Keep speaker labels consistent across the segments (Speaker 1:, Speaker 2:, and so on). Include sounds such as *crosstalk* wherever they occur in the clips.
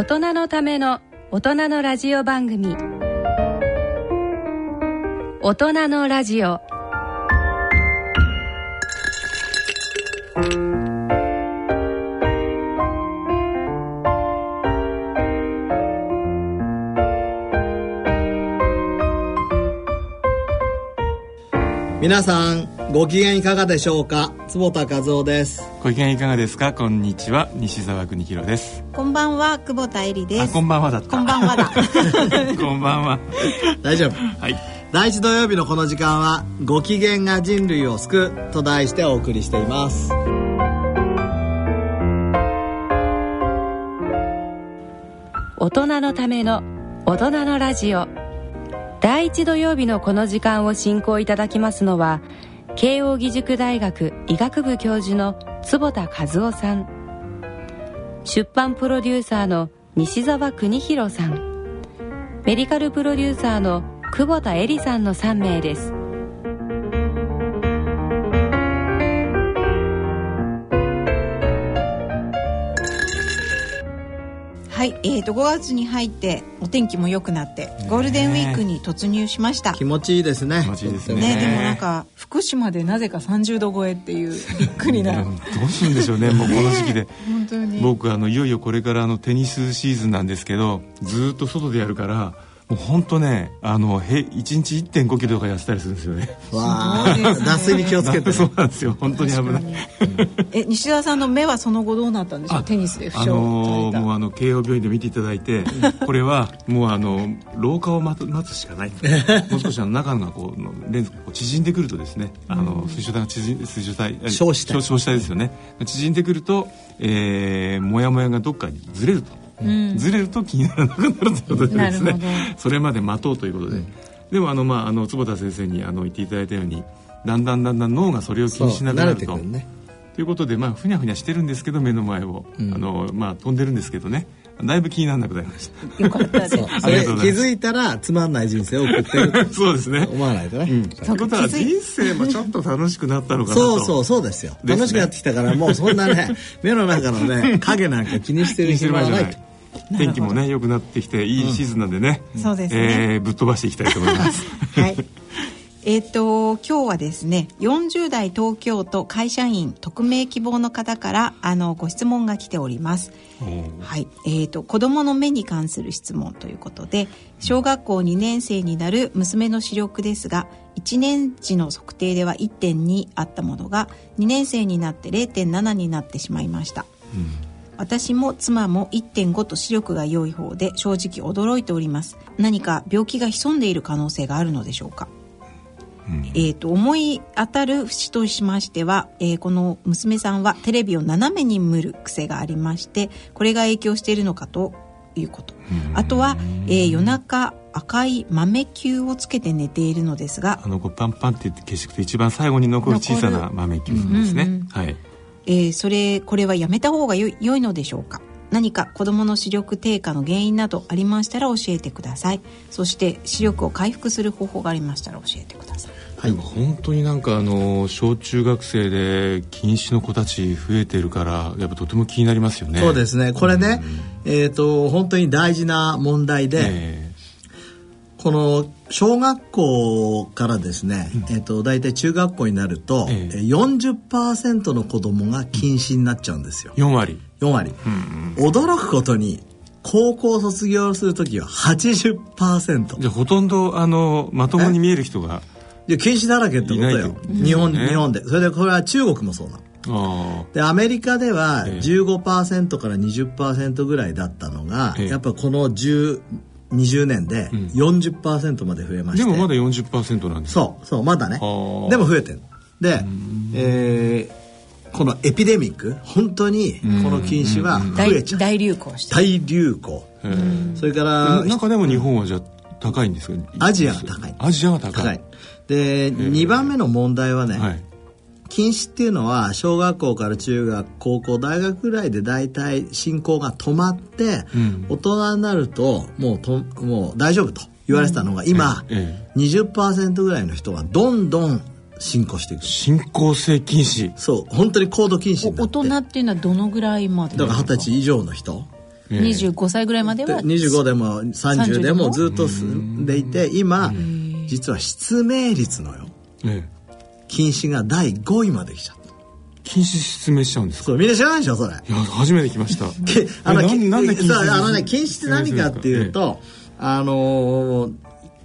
Speaker 1: 大人のための大人のラジオ番組。大人のラジオ。
Speaker 2: 皆さんご機嫌いかがでしょうか？坪田和夫です。
Speaker 3: ご機嫌いかがですか？こんにちは。西澤邦弘です
Speaker 4: こんばんは久保田恵里です。
Speaker 3: あこんばんはだった。
Speaker 4: こんばんはだ。*laughs*
Speaker 3: こんばんは。
Speaker 2: 大丈夫。
Speaker 3: はい。
Speaker 2: 第一土曜日のこの時間は「ご機嫌が人類を救う」と題してお送りしています。
Speaker 1: 大人のための大人のラジオ。第一土曜日のこの時間を進行いただきますのは慶應義塾大学医学部教授の坪田和夫さん出版プロデューサーの西澤邦弘さん。メディカルプロデューサーの久保田恵里さんの3名です。
Speaker 4: はい、えーと5月に入ってお天気も良くなってゴールデンウィークに突入しました。
Speaker 2: 気持ちいいですね。
Speaker 3: 気持ちいいですね。
Speaker 4: ねでもなんか福島でなぜか30度超えっていうびっくりな。
Speaker 3: どうするんでしょうねもうこの時期で。*laughs*
Speaker 4: 本当に。
Speaker 3: 僕あのいよいよこれからあのテニスシーズンなんですけどずーっと外でやるからもう本当ねあのへ1日1 5キロとか痩せたりするんですよね。*laughs*
Speaker 2: わあ脱水に気をつけて *laughs*
Speaker 3: そうなんですよ。本当に危ない。
Speaker 4: え西澤さんの目はその後どうなったんでしょう？テニスで負
Speaker 3: あ
Speaker 4: 傷
Speaker 3: のー
Speaker 4: された。
Speaker 3: もうあの慶応病院で見ていただいてこれはもうあの老化を待つ待つしかない。*laughs* もう少しあの中がこうのレンズがこう縮んでくるとですねあの水晶体が縮ん水晶体え
Speaker 2: 小子体
Speaker 3: 小子体ですよね。縮んでくると、えー、もやもやがどっかにずれると、ずれると気にならなくなるということでですね。それまで待とうということで、でもあのまああの坪田先生にあの言っていただいたようにだんだんだんだん脳がそれを気にしなくなると。ということでまあふにゃふにゃしてるんですけど目の前を、
Speaker 2: ん。
Speaker 3: あのまあ飛んでるんですけどね。だいぶ気にならなくなりました。
Speaker 4: よかったです。
Speaker 2: そう。そ
Speaker 3: あり
Speaker 2: れ気
Speaker 3: がとうございます。
Speaker 2: づいたらつまんない人生を送ってる *laughs*
Speaker 3: そうですね。
Speaker 2: と思わないとね、
Speaker 3: うん、ということは人生もちょっと楽しくなったのかなと。
Speaker 2: そうそうそうですよ。
Speaker 3: ですね。
Speaker 2: 楽しくなってきたからもうそんなね *laughs* 目の中のね影なんか気にしてる
Speaker 3: 気にしてる
Speaker 2: 暇はない
Speaker 3: 場合じゃない天気もね良くなってきていいシーズンなんでね、
Speaker 4: そうですね
Speaker 3: えーぶっ飛ばしていきたいと思います *laughs*
Speaker 4: はい。えっ、と今日はですね40代東京都会社員匿名希望の方からあのご質問が来ております。はい。えっ、と子供の目に関する質問ということで小学校2年生になる娘の視力ですが1年時の測定では1.2あったものが2年生になって0.7になってしまいました。私も妻も1.5と視力が良い方で正直驚いております。何か病気が潜んでいる可能性があるのでしょうか、えー、と思い当たる節としましては、えーこの娘さんはテレビを斜めに見る癖がありましてこれが影響しているのかということ。あとは、えー夜中赤い豆球をつけて寝ているのですが
Speaker 3: あのこうパンパンって言って消していくと一番最後に残る小さな豆球ですね、
Speaker 4: うんうん
Speaker 3: はい
Speaker 4: えーそれこれはやめた方がよい良いのでしょうか？何か子どもの視力低下の原因などありましたら教えてください。そして視力を回復する方法がありましたら教えてください。
Speaker 3: はい、本当になんかあの小中学生で近視の子たち増えてるからやっぱとても気になりますよね。
Speaker 2: そうですね。これね、えっ、と本当に大事な問題で、
Speaker 3: え
Speaker 2: この小学校からですね、えっ、と大体中学校になると、
Speaker 3: ええ。
Speaker 2: えー40%の子供が近視になっちゃうんですよ。
Speaker 3: ー、4割。
Speaker 2: 4割、驚くことに高校卒業する時は80%
Speaker 3: じゃあほとんどあのまともに見える人が
Speaker 2: で近視だらけってことよ。
Speaker 3: ってこと
Speaker 2: 日本
Speaker 3: ね。
Speaker 2: 日本で。それでこれは中国もそうなの。
Speaker 3: あ
Speaker 2: でアメリカでは
Speaker 3: ええ。
Speaker 2: 15%から20%ぐらいだったのが、
Speaker 3: ええ。
Speaker 2: やっぱこの10 20年で40%まで増えまして、
Speaker 3: ーでもまだ40%なんです
Speaker 2: そうそうまだね。でも増えてるで、えーこのエピデミック本当にこの近視は増
Speaker 4: 大
Speaker 2: えちゃう。
Speaker 4: 大流行して
Speaker 2: 大流行。
Speaker 3: えー。
Speaker 2: それから
Speaker 3: 中でも日本はじゃあ高いんですか？
Speaker 2: アジアが高い。
Speaker 3: アジアが高い。
Speaker 2: 高い。で2番目の問題はね、
Speaker 3: はい
Speaker 2: 近視っていうのは小学校から中学高校大学ぐらいで大体進行が止まって、
Speaker 3: うん。
Speaker 2: 大人になるともうともう大丈夫と言われてたのが今、
Speaker 3: え
Speaker 2: 20%ぐらいの人がどんどん進行していく。
Speaker 3: 進行性近視
Speaker 2: そう本当に高度近視にな
Speaker 4: お
Speaker 2: って。
Speaker 4: 大人っていうのはどのぐらいまで？
Speaker 2: だから二十歳以上の人。
Speaker 5: 25歳ぐらいまでは
Speaker 2: 25でも30でもずっと進んでいて今実は失明率のよ。
Speaker 3: ええ
Speaker 2: 禁止が第5位まで来ちゃった。
Speaker 3: 禁止失明しちゃうんですか？
Speaker 2: そうみんな知らないでしょそれ。
Speaker 3: いや初めて聞きました。*laughs*
Speaker 2: けあの
Speaker 3: なんなんで禁止
Speaker 2: あのね禁止って何かっていうと、あのー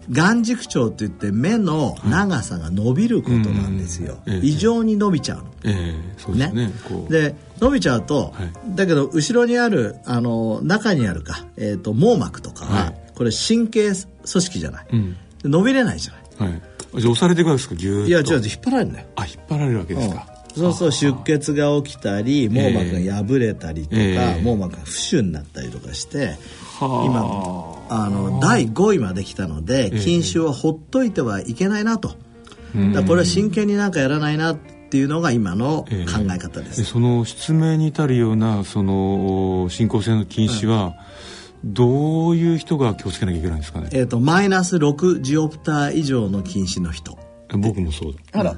Speaker 2: 眼軸長って言って目の長さが伸びることなんですよ、
Speaker 3: うんうん。ええ。
Speaker 2: 異常に伸びちゃうの。
Speaker 3: ええそうですね。こう。
Speaker 2: で伸びちゃうと、
Speaker 3: はい。
Speaker 2: だけど後ろにあるあの中にあるか、えー、と網膜とかは、
Speaker 3: はい。
Speaker 2: これ神経組織じゃない、
Speaker 3: うん。
Speaker 2: 伸びれないじゃない。
Speaker 3: はいじゃあ押されていくわけですかギュー
Speaker 2: いや違う引っ張られるんだよ
Speaker 3: あ引っ張られるわけですか、
Speaker 2: そうそう出血が起きたり網膜が破れたりとか、
Speaker 3: ええ。
Speaker 2: 網膜が浮腫になったりとかして、
Speaker 3: は
Speaker 2: 今あの第5位まで来たので
Speaker 3: ええ。
Speaker 2: 禁酒をほっといてはいけないなと、だからこれは真剣になんかやらないなっていうのが今の考
Speaker 3: え。え
Speaker 2: え方です、
Speaker 3: でその失明に至るようなその進行性の禁止は、どういう人が気をつけなきゃいけないんですかね？
Speaker 2: えー、とマイナス6ジオプター以上の禁止の人。
Speaker 3: 僕もそうだ。
Speaker 2: あら。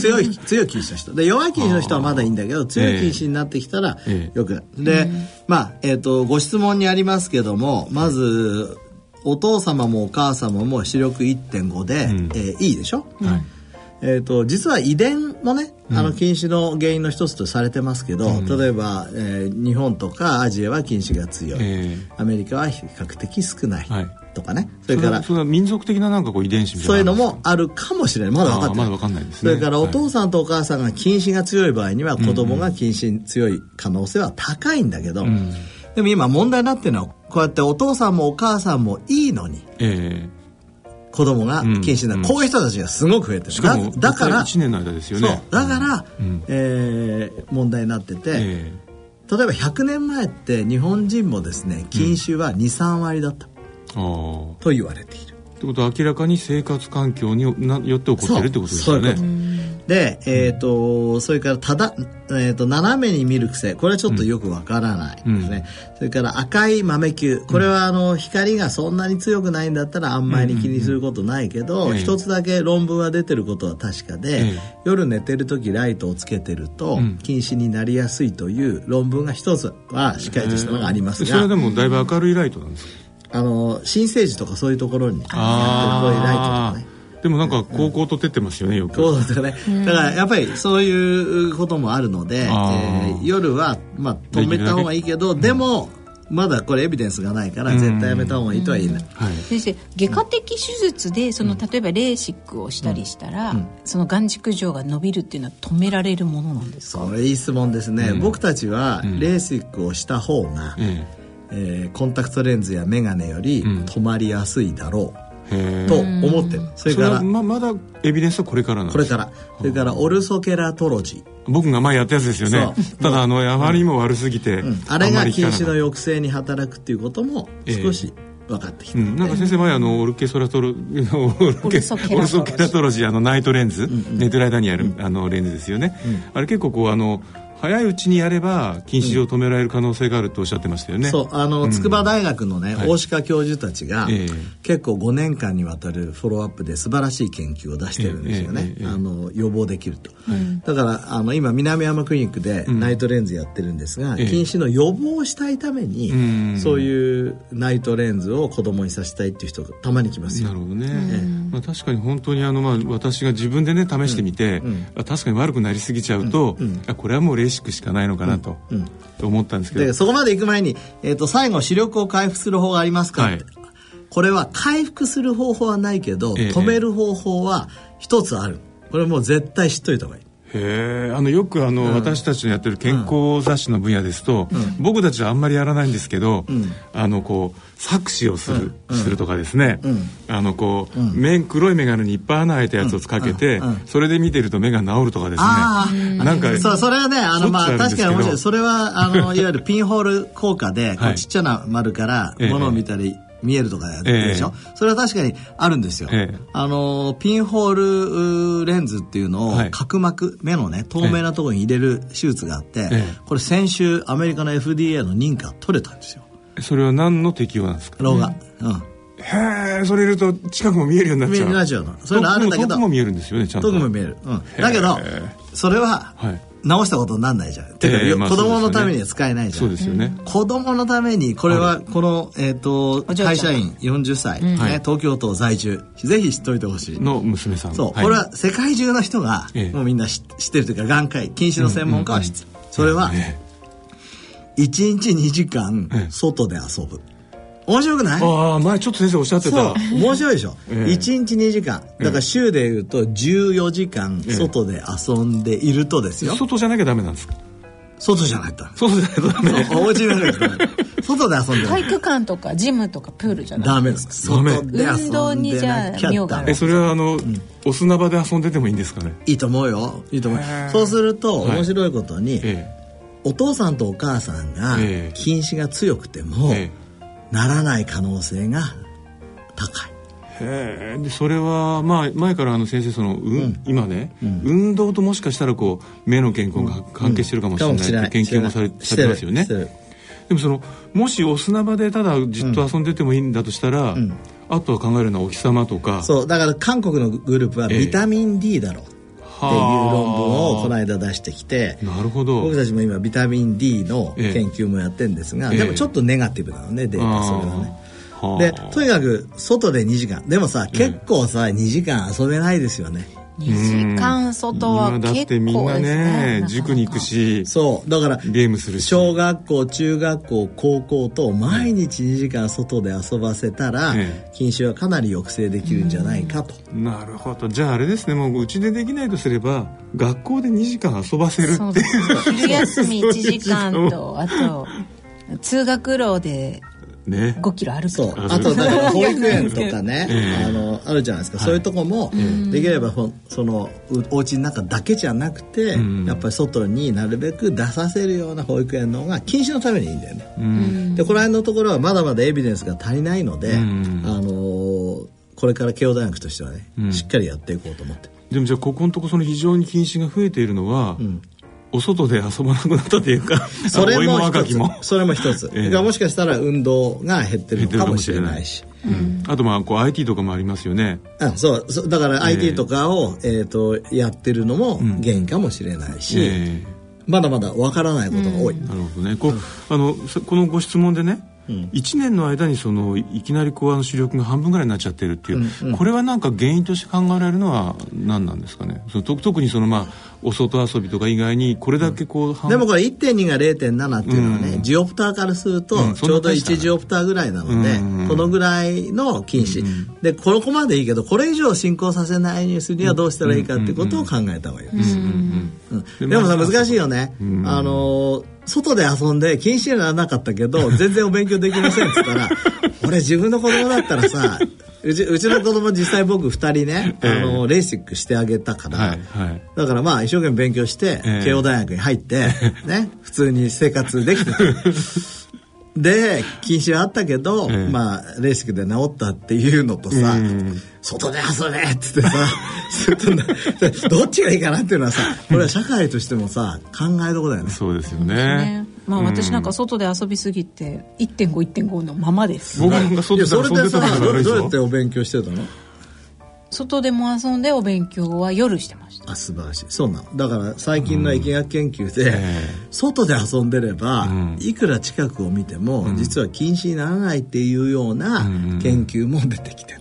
Speaker 2: 強い強い禁止の人。で弱い禁止の人はまだいいんだけど強い禁止になってきたら
Speaker 3: ええ。
Speaker 2: よく。ないで、まあ、えっ、とご質問にありますけどもまずお父様もお母様も視力1.5で、
Speaker 3: うん。
Speaker 2: えーいいでしょ、
Speaker 3: はい
Speaker 2: えー、と実は遺伝もねあの禁止の原因の一つとされてますけど、例えば、えー日本とかアジアは禁止が強い、
Speaker 3: え
Speaker 2: アメリカは比較的少ない。
Speaker 3: はい。
Speaker 2: とかね、そ
Speaker 3: それ
Speaker 2: れから
Speaker 3: はそれは民族的ななんかこう遺伝子みたいな
Speaker 2: そういうのもあるかもしれない。まだ分かってない。
Speaker 3: まだ分かんないですね。
Speaker 2: それからお
Speaker 3: はい。
Speaker 2: 父さんとお母さんが近視が強い場合には子供が近視に強い可能性は高いんだけど、
Speaker 3: ん。
Speaker 2: でも今問題になってるのはこうやってお父さんもお母さんもいいのに
Speaker 3: え
Speaker 2: 子供が近視になる、
Speaker 3: うん。
Speaker 2: こういう人たちがすごく増えてる。
Speaker 3: えしかも
Speaker 2: だだから
Speaker 3: 1年の間ですよね。
Speaker 2: だから、
Speaker 3: ん。
Speaker 2: えー問題になってて、
Speaker 3: え
Speaker 2: 例えば100年前って日本人もですね近視は23割だった。と言われている。
Speaker 3: ってことは明らかに生活環境によって起こってるってことですよね。
Speaker 2: で、えっ、と、それからただ、えっ、と、斜めに見る癖。これはちょっとよくわからないですね。それから赤い豆球。これはあの、光がそんなに強くないんだったらあんまり気にすることないけど、
Speaker 3: ええ。
Speaker 2: 一つだけ論文は出てることは確かで、
Speaker 3: ええ。
Speaker 2: 夜寝てる時ライトをつけてると、
Speaker 3: ん。
Speaker 2: 近視になりやすいという論文が一つはしっかりとしたのがあります
Speaker 3: それは
Speaker 2: が、
Speaker 3: でもだいぶ明るいライトなんですか？
Speaker 2: あの、新生児とかそういうところに、こういうライトとかね。
Speaker 3: でもなんか高校と照ってますよねよく。
Speaker 2: そうですよね。だからやっぱりそういうこともあるので、えー夜はまあ止めた方がいいけど、でもまだこれエビデンスがないから絶対やめた方がいいとは言えない。
Speaker 3: はい。
Speaker 5: 先生外科的手術でその例えばレーシックをしたりしたら、その眼軸長が伸びるっていうのは止められるものなんですか？
Speaker 2: それいい質問ですね。僕たちはレーシックをした方が、
Speaker 3: え
Speaker 2: えーコンタクトレンズやメガネより
Speaker 3: ん。
Speaker 2: 止まりやすいだろ
Speaker 3: えへえ
Speaker 2: うと思ってる。それから
Speaker 3: はままだエビデンスはこれからなんです
Speaker 2: これから、それからオルソケラトロジー。
Speaker 3: 僕が前やったやつですよね。ただあのあまりにも悪すぎて、
Speaker 2: あれ
Speaker 3: んま
Speaker 2: が近視の抑制に働くっていうことも少し分かってきて、
Speaker 3: たうん、なんか先生前あのオルケソラトロ *laughs* オルケ
Speaker 5: オルソケラトロジー。
Speaker 3: オルソケラトロジーあのナイトレンズ、寝てる間にやる、あのレンズですよね、あれ結構こうあの早いうちにやれば近視を止められる可能性があるとおっしゃってましたよね、
Speaker 2: そう。あの筑波大学のね、
Speaker 3: はい。
Speaker 2: 大鹿教授たちが、
Speaker 3: ええ。
Speaker 2: 結構5年間にわたるフォローアップで素晴らしい研究を出してるんですよね、
Speaker 3: ええええええ。
Speaker 2: あの予防できると、だからあの今南山クリニックでナイトレンズやってるんですが、
Speaker 3: ええ。
Speaker 2: 近視の予防をしたいために、
Speaker 3: うん。
Speaker 2: そういうナイトレンズを子供にさせたいっていう人がたまに来ますよ。
Speaker 3: なるほどね、まあ、確かに本当にあの、まあ、私が自分でね試してみて、あ確かに悪くなりすぎちゃうと、あこれはもうレーシックしかないのかなと、と思ったんですけど。
Speaker 2: でそこまで行く前に、えー、と最後視力を回復する方法がありますか、
Speaker 3: はい。
Speaker 2: これは回復する方法はないけど、
Speaker 3: ええ。
Speaker 2: 止める方法は一つある。これもう絶対知っといた方がいい
Speaker 3: へえあのよくあの、私たちのやってる健康雑誌の分野ですと、僕たちはあんまりやらないんですけど、あのこう錯視をする,、するとかですね、あのこう、目黒い眼鏡にいっぱい穴開いたやつをかけて、それで見てると目が治るとかですね。なんか
Speaker 2: そうそれはねあのまあ確かに面白い。それはあの *laughs* いわゆるピンホール効果でちっちゃな丸から
Speaker 3: ええ
Speaker 2: 物を見たり見えるとかやってるでしょ、それは確かにあるんですよ、
Speaker 3: ええ。
Speaker 2: あのピンホールうーレンズっていうのを
Speaker 3: はい。
Speaker 2: 角膜目のね透明なところに入れる手術があって、
Speaker 3: ええ。
Speaker 2: これ先週アメリカの FDA の認可取れたんですよ。
Speaker 3: それは何の適用なんですか？
Speaker 2: 老眼、うん。
Speaker 3: へえそれ入れると近くも見えるようになっ
Speaker 2: 見え
Speaker 3: ちゃう
Speaker 2: るなっちゃうの。そういうのあるんだけど。
Speaker 3: 遠くも見えるんですよねちゃんと
Speaker 2: 遠くも見える、うん、だけどそれは
Speaker 3: はい
Speaker 2: 直したことになんないじゃん。子供のためには使えないじゃ
Speaker 3: ん。そうですよね。
Speaker 2: 子供のために、これは、この、えっ、ー、と、会社員40歳、ね、東京都在住、ぜひ知っておいてほしい。
Speaker 3: の娘さん。
Speaker 2: そう、はい、これは世界中の人が、もうみんな知ってるというか、眼科医、禁止の専門家は知ってる。それは、1日2時間、外で遊ぶ。面白くない？
Speaker 3: ああ前ちょっと先生おっしゃってた。
Speaker 2: 面白いでしょ、えー、1日2時間。だから週でいうと14時間外で遊んでいるとですよ、
Speaker 3: えー、外じゃなきゃダメなんですか？
Speaker 2: 外じゃないと
Speaker 3: 外じゃないとダメ。
Speaker 2: お家にいる外で遊んで
Speaker 5: 体育館とかジムとかプールじゃない？
Speaker 2: ダメです。外で遊んで運動にじゃ
Speaker 5: あ妙が
Speaker 3: えそれはあの、うん、お砂場で遊んでてもいいんですかね？
Speaker 2: いいと思うよ。いいと思う。そうすると面白いことに、はい、お父さんとお母さんが禁止が強くても、えーならない可能性が高い。
Speaker 3: へでそれは、まあ、前からあの先生その、うん、今ね、うん、運動ともしかしたらこう目の健康が関係してるかもしれないって研究もされされてますよね。でもそのもしお砂場でただじっと遊んでてもいいんだとしたら、うん、あとは考えるのはお日様とか。
Speaker 2: そう。だから韓国のグループはビタミン D だろう、っていう論文をこの間出してきて
Speaker 3: なるほど。
Speaker 2: 僕たちも今ビタミン D の研究もやってるんですが、ええ、でもちょっとネガティブなのねデータそれはね。でとにかく外で2時間。でもさ結構さ、2時間遊べないですよね。
Speaker 5: 2時間外は結構、ね、だってみんなね
Speaker 3: 塾に行くし
Speaker 2: そうだから
Speaker 3: ゲームするし。
Speaker 2: 小学校中学校高校と毎日2時間外で遊ばせたら、禁酒はかなり抑制できるんじゃないかと、
Speaker 3: なるほど。じゃああれですねもううちでできないとすれば学校で2時間遊ばせるっていう。
Speaker 5: 昼休み1時間とあと通学路でね、5キロ歩く
Speaker 2: そう。あとだから保育園とかね。あのあるじゃないですか、そういうとこも、できればそのお家の中だけじゃなくて、やっぱり外になるべく出させるような保育園の方が禁止のためにいいんだよね、でこの辺のところはまだまだエビデンスが足りないので、あのこれから慶応大学としてはね、しっかりやっていこうと思って。
Speaker 3: でもじゃあここのとこその非常に禁止が増えているのは、お外で遊ばなくなったというか
Speaker 2: それも一つ。それも一つ、えー、もしかしたら運動が減ってるのかもしれないし、
Speaker 3: うん、あとまあこう IT とかもありますよね。
Speaker 2: あそうだから IT とかを、えー、とやってるのも原因かもしれないし、えー、まだまだわからないことが多い、
Speaker 3: なるほどね。こう、あのこのご質問でねうん、1年の間にそのいきなりこうあの視力が半分ぐらいになっちゃってるっていう、うんうん、これはなんか原因として考えられるのは何なんですかね？その特にそのまあお外遊びとか以外にこれだけこう、
Speaker 2: うん、でもこれ1.2が0.7っていうのはね、うん、ジオプターからするとちょうど1ジオプターぐらいなので、うん、このぐらいの禁止、でここまでいいけどこれ以上進行させないようにするにはどうしたらいいかってことを考えた方がいいです、でもさ難しいよね、あの外で遊んで禁止にならなかったけど全然お勉強できませんっつったら *laughs* 俺自分の子供だったらさうちうちの子供実際僕2人ね、あのレーシックしてあげたから、はいはい、だからまあ一生懸命勉強して、慶応大学に入って、*laughs* ね、普通に生活できてた。で禁止はあったけど、えー、まあレーシックで治ったっていうのとさ、外で遊べっつってさ *laughs* どっちがいいかなっていうのはさこれは社会としてもさ考えどこだよね。
Speaker 3: そうですよね、ね、
Speaker 5: まあ私なんか外で遊びすぎて1.51.5のままです。
Speaker 3: 僕なんか外で遊んでた
Speaker 2: のどうやってお勉強してたの？
Speaker 5: 外でも遊んでお勉強は夜してました。
Speaker 2: あ素晴らしい。そうなの。だから最近の疫学研究で、うん、外で遊んでれば、うん、いくら近くを見ても、うん、実は禁止にならないっていうような研究も出てきてる、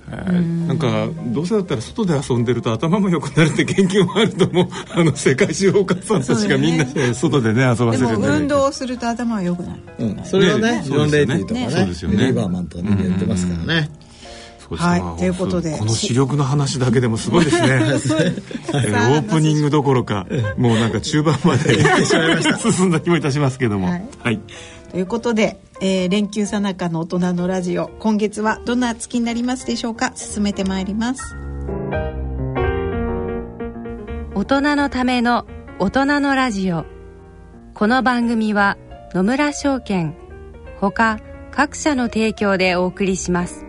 Speaker 3: なんかどうせだったら外で遊んでると頭も良くなるって研究もあると思う。*laughs* あの世界中お母さんたちがみんな、外でね遊ばせる
Speaker 5: でも運動すると頭は良くなる、
Speaker 2: うん、それはねジョン・レイティとかね。ね。リバーマンとかねやってますからね、
Speaker 5: はい、ということで。
Speaker 3: この視力の話だけでもすごいですね。えー、*laughs* オープニングどころかもうなんか中盤まで進んだ気もいたしますけども、はい、はい、
Speaker 5: ということで、えー、連休さなかの大人のラジオ今月はどんな月になりますでしょうか？進めてまいります。
Speaker 1: 大人のための大人のラジオ。この番組は野村証券ほか各社の提供でお送りします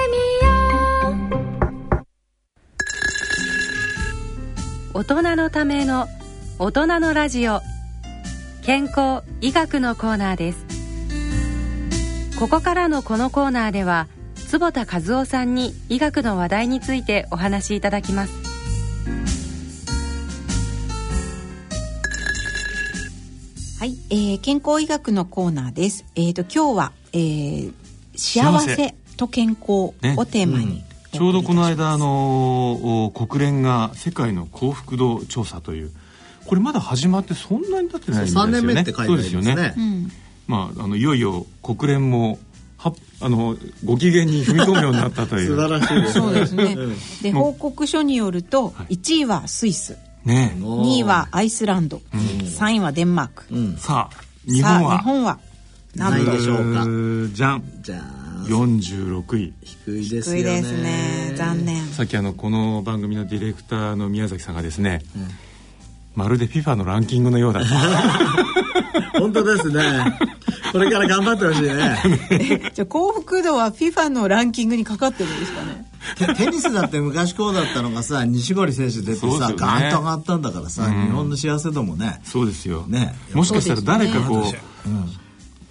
Speaker 1: 大人のための大人のラジオ。健康医学のコーナーです。ここからのこのコーナーでは坪田和夫さんに医学の話題についてお話しいただきます。
Speaker 4: はい、えー、健康医学のコーナーです。えっ、ー、と今日は、えー、幸せ。と健康をテーマに、ね
Speaker 3: うん、ちょうどこの間あの国連が世界の幸福度調査というこれまだ始まってそんなに経ってないんですよね。3
Speaker 2: 年目って書いてありますね。そうですよね。
Speaker 3: うん、まああのいよいよ国連もはあのご機嫌に踏み込むようになったという。
Speaker 2: 素晴らしい
Speaker 4: そうですね。で報告書によると1位はスイス、
Speaker 3: ね、
Speaker 4: 2位はアイスランド、うん、3位はデンマーク、う
Speaker 3: ん、さあ日本は？
Speaker 4: 日本は
Speaker 2: 何でしょうか？
Speaker 3: じゃん。じゃん46位。
Speaker 2: 低いですよね。
Speaker 4: ね。残念。
Speaker 3: さっきあのこの番組のディレクターの宮崎さんがですね、うん、まるで FIFA のランキングのようだと。*laughs*
Speaker 2: 本当ですね。これから頑張ってほしい
Speaker 4: ね。*laughs* じゃあ幸福度は FIFA のランキングにかかってるんですかね。*laughs*
Speaker 2: テニスだって昔こうだったのがさ西堀選手出てさ、ね、ガーンと上がったんだからさ、うん、日本の幸せ度もね。
Speaker 3: そうですよ、ね、もしかしたら誰かこう、ねうん、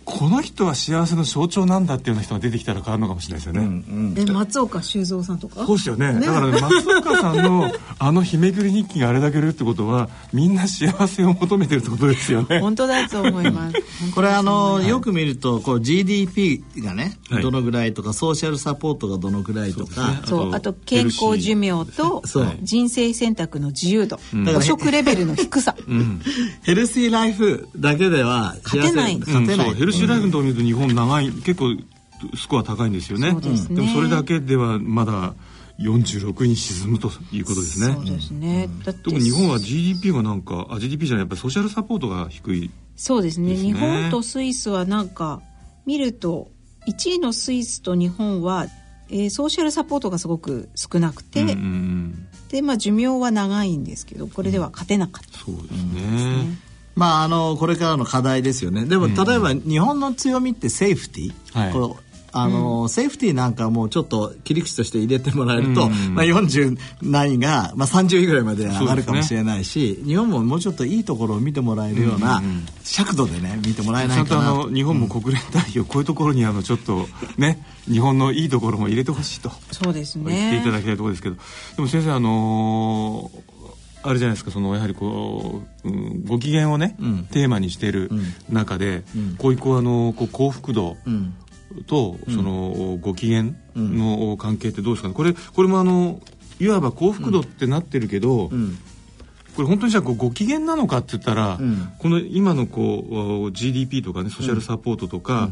Speaker 3: この人は幸せの象徴なんだっていうような人が出てきたら変わるのかもしれないですよね、うん
Speaker 4: うん、松岡修造さんとか？
Speaker 3: そうですよね、ね、だから、ね、松岡さんのあの日めくり日記があれだけいるってことはみんな幸せを求めてるってことですよね。
Speaker 4: 本当だと思います。*laughs*
Speaker 2: これあのよく見るとこう GDP がね、はい、どのぐらいとかソーシャルサポートがどのぐらいとか
Speaker 4: そう、ね、あと健康寿命と人生選択の自由度、うん、汚職レベルの低さ、
Speaker 2: うん、ヘルシーライフだけでは
Speaker 4: 勝てない。
Speaker 3: 勝てない、ヘルシーライフのとこ見ると日本長い結構スコア高いんですよね。でねでもそれだけではまだ46位に沈むということですね。
Speaker 4: そうですね。
Speaker 3: うん、特に日本は GDP がなんかあ GDP じゃないやっぱりソーシャルサポートが低い、
Speaker 4: ね、そうですね。日本とスイスはなんか見ると1位のスイスと日本は、えー、ソーシャルサポートがすごく少なくて、うんうん、でまあ寿命は長いんですけどこれでは勝てなかった、
Speaker 3: うん、そうですね。
Speaker 2: まあ、あのこれからの課題ですよね。でも例えば日本の強みってセーフティー、はい、こあの、うん、セーフティーなんかもちょっと切り口として入れてもらえると、うん、まあ、40何位が、まあ、30位ぐらいまで上がるかもしれないし、ね、日本ももうちょっといいところを見てもらえるような尺度でね見てもらえないかな。
Speaker 3: ちゃんとあの日本も国連代表、こういうところにあのちょっとね日本のいいところも入れてほしいと。
Speaker 4: そうですね。
Speaker 3: 言っていただきたいところですけど。でも先生あのーあれじゃないですかそのやはりこう、うん、ご機嫌をね、うん、テーマにしている中で、うん、こういうこうあのこう幸福度と、そのご機嫌の関係ってどうですかね？これこれもあのいわば幸福度ってなってるけど、これ本当にじゃあご機嫌なのかって言ったら、この今のこう GDP とかねソーシャルサポートとか、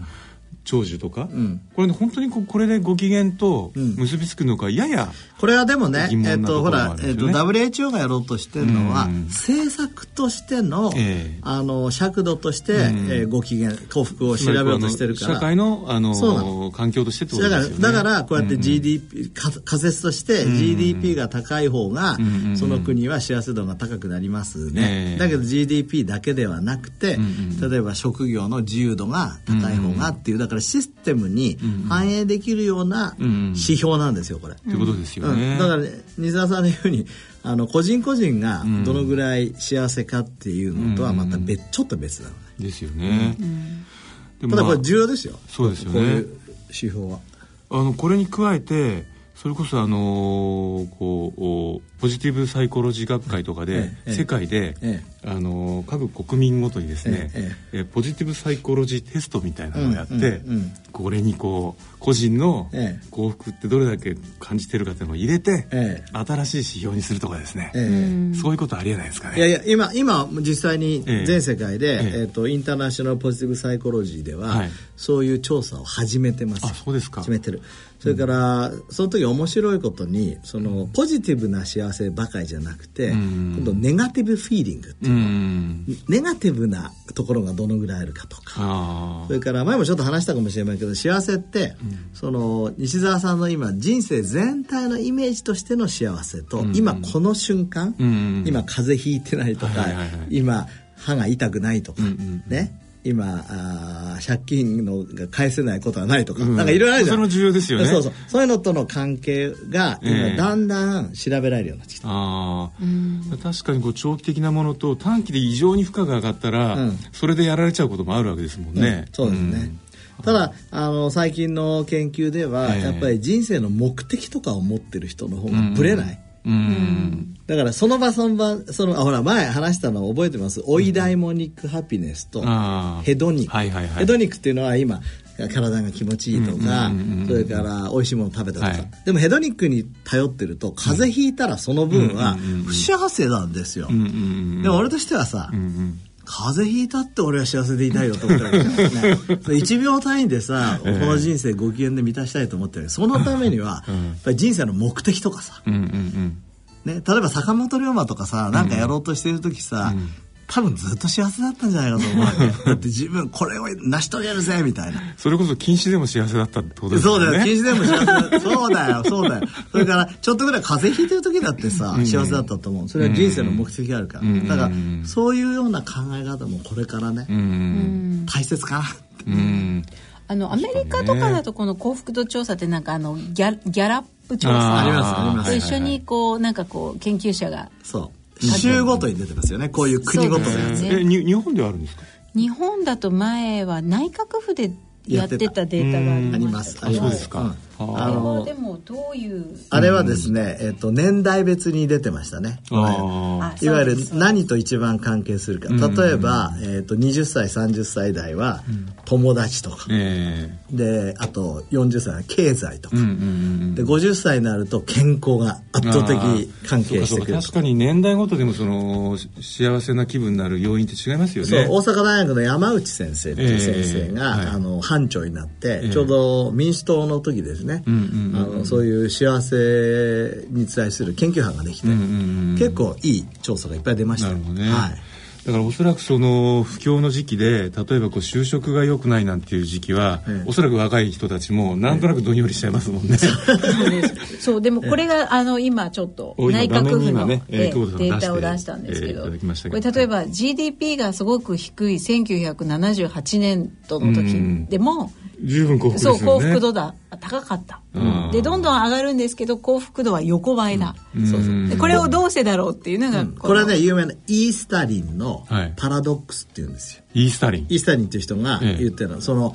Speaker 3: 長寿とか、うん、これね本当にここれでご機嫌と結びつくのか、やや
Speaker 2: これはでもね、えっとほら、えっと WHO がやろうとしてるのは、うん、政策としての、えー、あの尺度として、うん、えー、ご機嫌幸福を調べようとしてるから。
Speaker 3: 社会のあの環境としてってことですよ
Speaker 2: ね。だからだからこうやって GDP、うん、仮説として GDP が高い方が、その国は幸せ度が高くなりますね、えー、だけど GDP だけではなくて、例えば職業の自由度が高い方がっていうだからからシステムに反映できるような指標なんですよこれ。と
Speaker 3: いうことですよね。
Speaker 2: だから、ね、西澤さんのようにあの個人個人がどのぐらい幸せかっていうのとはまた別、ちょっと別なのね。
Speaker 3: ですよね。
Speaker 2: ただこれ重要ですよ。
Speaker 3: そうですよね。こういう
Speaker 2: 指標は。
Speaker 3: あのこれに加えてそれこそあのこうポジティブサイコロジー学会とかで、世界で、あの各国民ごとにですね、えポジティブサイコロジーテストみたいなのをやって、これにこう個人の幸福ってどれだけ感じてるかっていうのを入れて、新しい指標にするとかですね、そういうことありえないですかね。
Speaker 2: いやいや今今実際に全世界で、えーとインターナショナルポジティブサイコロジーでは、そういう調査を始めてます。
Speaker 3: あそうですか。
Speaker 2: 始めてるそれから、その時面白いことにそのポジティブな幸せばかりじゃなくて、今度ネガティブフィーリングっていうの、ネガティブなところがどのぐらいあるかとか。それから前もちょっと話したかもしれないけど幸せって、その西澤さんの今人生全体のイメージとしての幸せと、今この瞬間、今風邪ひいてないとか、今歯が痛くないとか、ね今あ借金のが返せないことはないとか、うん、なんかいろいろあるじゃん。
Speaker 3: そ重要ですよね。
Speaker 2: そうそう。そういうのとの関係が今だんだん調べられるようになってきた、えー、あ
Speaker 3: 確かにこう長期的なものと短期で異常に負荷が上がったら、うん、それでやられちゃうこともあるわけですもんね、
Speaker 2: うん、そうですね、ただあの最近の研究では、やっぱり人生の目的とかを持ってる人の方がぶれない、うん。だからその場その場そのあほら前話したの覚えてます？オイダイモニックハピネスとヘドニック、はいはいはい、ヘドニックっていうのは今体が気持ちいいとか、それから美味しいもの食べたとか、はい、でもヘドニックに頼ってると風邪ひいたらその分は不幸せなんですよ、でも俺としてはさ、風邪ひいたって俺は幸せでいたいよと思ってるわけですね。*laughs* 1秒単位でさこの人生ご機嫌で満たしたいと思ってる。そのためには、やっぱり人生の目的とかさ、うんうんうん。ね、例えば坂本龍馬とかさなんかやろうとしてる時さ、うん、多分ずっと幸せだったんじゃないかと思う *laughs* だって自分これを成し遂げるぜみたいな。
Speaker 3: それこそ禁止でも幸せだったってことです
Speaker 2: ね。そうだよ禁止でも幸せそうだよそうだよ。そ *laughs* れからちょっとぐらい風邪ひいてる時だってさ幸せだったと思う。それは人生の目的があるから、うん、だからそういうような考え方もこれからね、うん、大切かなって。うん。
Speaker 5: あのアメリカとかだとこの幸福度調査ってなんかあのギャギャラップ調査
Speaker 2: ありますあります。
Speaker 5: 一緒にこうなんかこう研究者が
Speaker 2: そう州ごとに出てますよね。こういう国ごとのやつ、
Speaker 3: ね、え日本ではあるんですか？
Speaker 5: 日本だと前は内閣府でやってたデータがあります。
Speaker 2: あります。
Speaker 5: ああのでもどういう？
Speaker 2: あれはですね、えっと年代別に出てましたね。い。わゆる何と一番関係するか。例えばえっと20歳30歳代は友達とか、であと40歳は経済とか、で50歳になると健康が圧倒的関係してくる。
Speaker 3: 確かに年代ごとでもその幸せな気分になる要因って違いますよね。
Speaker 2: そう大阪大学の山内先生っていう先生が、あの班長になって、ちょうど民主党の時ですね、あのそういう幸せに対する研究班ができて、結構いい調査がいっぱい出ました。ね。はい。
Speaker 3: だからおそらくその不況の時期で例えばこう就職が良くないなんていう時期は、ええ、おそらく若い人たちもなんとなくどんよりしちゃいますもんね。*laughs*
Speaker 5: そうでもこれがあの今ちょっと内閣府の、ね。えー、データを出したんですけど、えー、これ例えば GDP がすごく低い1978年度の時でも、
Speaker 3: 十分幸福、ね、
Speaker 5: そう幸福度だ。高かった、でどんどん上がるんですけど幸福度は横ばいだ、うん、そうそう。これをどうしてだろうっていうのが、うん、
Speaker 2: これはね有名なイースタリンのパラドックスっていうんですよ、
Speaker 3: イースタリン。
Speaker 2: イースタリンっていう人が言ってるの、ええ、その、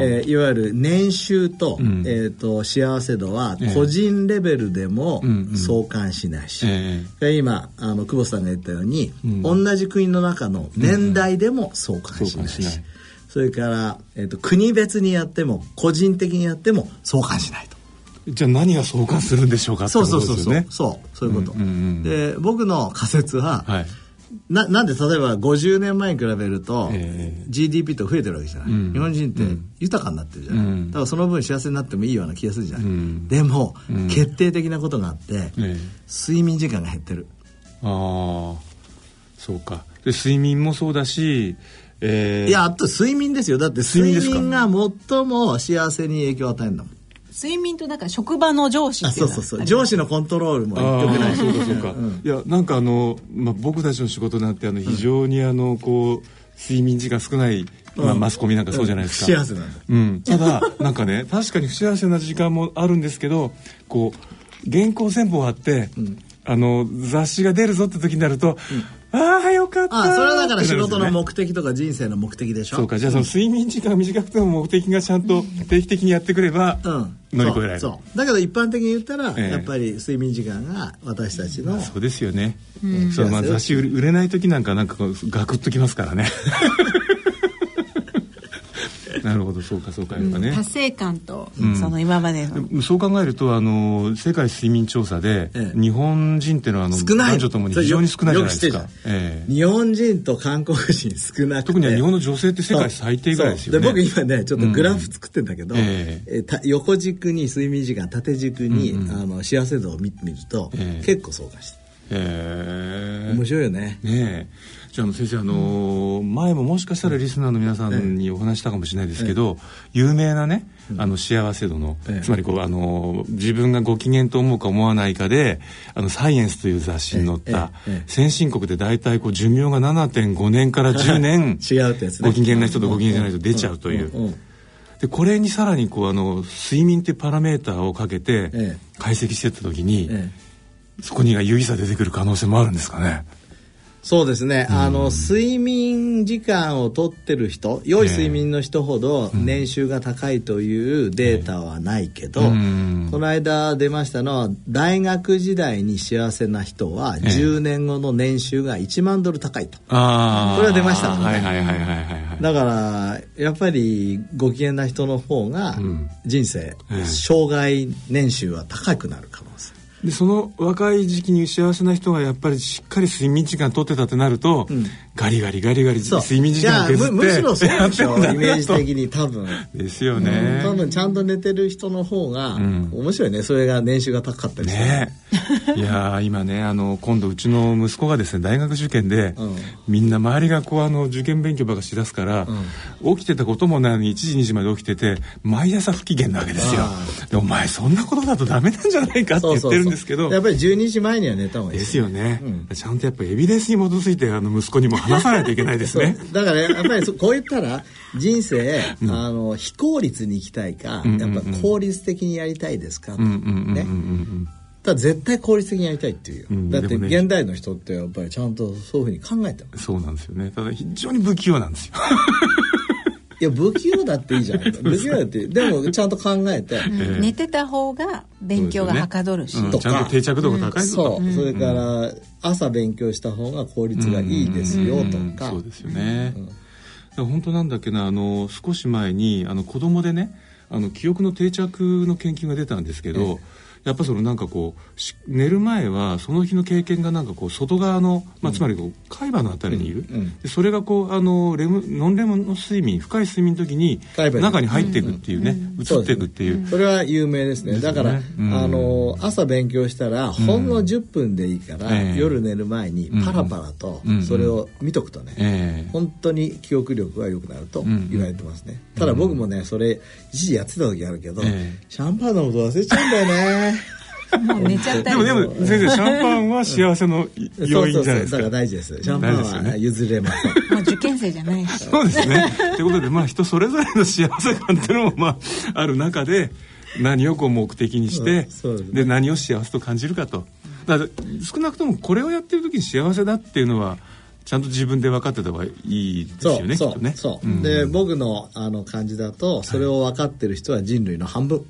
Speaker 2: えー、いわゆる年収と,、うん、えーと、幸せ度は個人レベルでも相関しないし、ええ、今あの久保さんが言ったように、同じ国の中の年代でも相関しない。し、それから、えーと、国別にやっても個人的にやっても相関しないと。
Speaker 3: じゃあ何が相関するんでしょうか
Speaker 2: そうそうそうそう。そう。そういうこと、うんうんうん、で僕の仮説は、はい、ななんで例えば50年前に比べると、えー、GDP と増えてるわけじゃない、うん、日本人って豊かになってるじゃない、うん、だからその分幸せになってもいいような気がするじゃない、うん、でも、決定的なことがあって、睡眠時間が減ってる。あ
Speaker 3: あ。そうか。で睡眠もそうだし
Speaker 2: えー、いやあと睡眠ですよ。だって睡眠が最も幸せに影響を与えるんだもん。
Speaker 5: 睡眠となんか職場の上司
Speaker 2: っていうのそうそうそう。上司のコントロールもよくないしそうかそうか、
Speaker 3: うん、いやなんかあの、まあ、僕たちの仕事なんてあの非常にあのこう睡眠時間少ないまあ、マスコミなんかそうじゃないです
Speaker 2: か、不幸せなんだ、
Speaker 3: うん、ただ *laughs* なんかね確かに不幸せな時間もあるんですけどこう原稿全部終わって、うん、あの雑誌が出るぞって時になると、うんああよかった。
Speaker 2: あそれはだから仕事の目的とか人生の目的でしょ？
Speaker 3: そうかじゃあその睡眠時間が短くても目的がちゃんと定期的にやってくれば乗り越えられる、
Speaker 2: そうだけど一般的に言ったら、やっぱり睡眠時間が私たちの、
Speaker 3: そうですよね、うん、そうまあ雑誌売れない時なんかなんかガクッときますからねなるほどそうかそうかやっぱね、
Speaker 5: 達成感と、その今までの。
Speaker 3: そう考えるとあの世界睡眠調査で、日本人っていうのはあの
Speaker 2: 少ない。
Speaker 3: 男女ともに非常に少ないじゃないですか、
Speaker 2: え日本人と韓国人少なくて
Speaker 3: 特に日本の女性って世界最低ぐらいですよね。
Speaker 2: で僕今ねちょっとグラフ作ってんだけど、ええ横軸に睡眠時間縦軸に、あの幸せ度を見てみると、結構相関してへえ。面白いよね。
Speaker 3: ねえじゃあ先生あのー、前ももしかしたらリスナーの皆さんにお話したかもしれないですけど、有名なねあの幸せ度の、つまりこうあの自分がご機嫌と思うか思わないかであのサイエンスという雑誌に載った先進国で大体こう寿命が7.5年から10年 *laughs*
Speaker 2: 違うってやつ、
Speaker 3: ね、ご機嫌な人とご機嫌じゃない人出ちゃうという。でこれにさらにこうあの睡眠っていうパラメーターをかけて解析してった時に、そこには有意差出てくる可能性もあるんですかね？
Speaker 2: そうですね、あの睡眠時間をとってる人良い睡眠の人ほど年収が高いというデータはないけど、この間出ましたのは大学時代に幸せな人は10年後の年収が1万ドル高いと、これは出ましたのね。だからやっぱりご機嫌な人の方が人生、生涯年収は高くなる可能性
Speaker 3: でその若い時期に幸せな人がやっぱりしっかり睡眠時間とってたってなると、うん、ガリガリガリガリ睡眠時間削って。
Speaker 2: むしろそうでしょ。*laughs* イメージ的に多分。
Speaker 3: ですよね、
Speaker 2: うん、多分ちゃんと寝てる人の方が、うん、面白いね。それが年収が高かったりして。
Speaker 3: ね。いや今ねあの今度うちの息子がですね大学受験で、みんな周りがこうあの受験勉強ばっかしだすから、起きてたこともないのに1時2時まで起きてて毎朝不機嫌なわけですよ。でお前そんなことだとダメなんじゃないかって言ってるんですけど。
Speaker 2: やっぱり12時前には寝た方がいい。
Speaker 3: ですよね、うん、ちゃんとやっぱエビデンスに基づいてあの息子にも話さないといけないですね。
Speaker 2: だから、やっぱりこう言ったら人生、うん、あの非効率に行きたいか、やっぱ効率的にやりたいですか、ね。ただ絶対効率的にやりたいっていう、うん、だって現代の人ってやっぱりちゃんとそういうふうに考えて
Speaker 3: ます。そうなんですよね。ただ非常に不器用なんですよ
Speaker 2: いや不器用だっていいじゃん *laughs* 不器用だってでもちゃんと考えて、
Speaker 5: うん、寝てた方が勉強がはかどるし、
Speaker 3: ね。うん、ちゃんと定着度が高い
Speaker 2: そう、それから朝勉強した方が効率がいいですよとか、
Speaker 3: そうですよね、本当なんだっけなあの少し前にあの子供でねあの記憶の定着の研究が出たんですけど、ええやっぱそのなんかこう寝る前はその日の経験がなんかこう外側の、まあ、つまりこう海馬のあたりにいる、うんうん、でそれがこうあのレムノンレムの睡眠深い睡眠の時に中に入っていくっていうね、移っていくっていう。
Speaker 2: それは有名ですね、ね、だから、あの朝勉強したらほんの10分でいいから、夜寝る前にパラパラとそれを見とくとね、えー、本当に記憶力が良くなると言われてますね、ただ僕もねそれ一時やってた時あるけど、シャンパン飲むと忘れちゃうんだよね。
Speaker 5: もう寝ちゃった
Speaker 3: でもでも先生シャンパンは幸せの要因じゃないですか。そうそうそうだ
Speaker 2: から大事です。シャンパンは譲れません、
Speaker 5: もう受験生じゃないし。
Speaker 3: そうですね。ということでまあ人それぞれの幸せ感っていうのもまあある中で何をこう目的にして、で何を幸せと感じるかと。だから少なくともこれをやってる時に幸せだっていうのはちゃんと自分で分かってた方がいいですよね
Speaker 2: そうね。そう、う。ん、で僕のあの感じだとそれを分かってる人は人類の半分、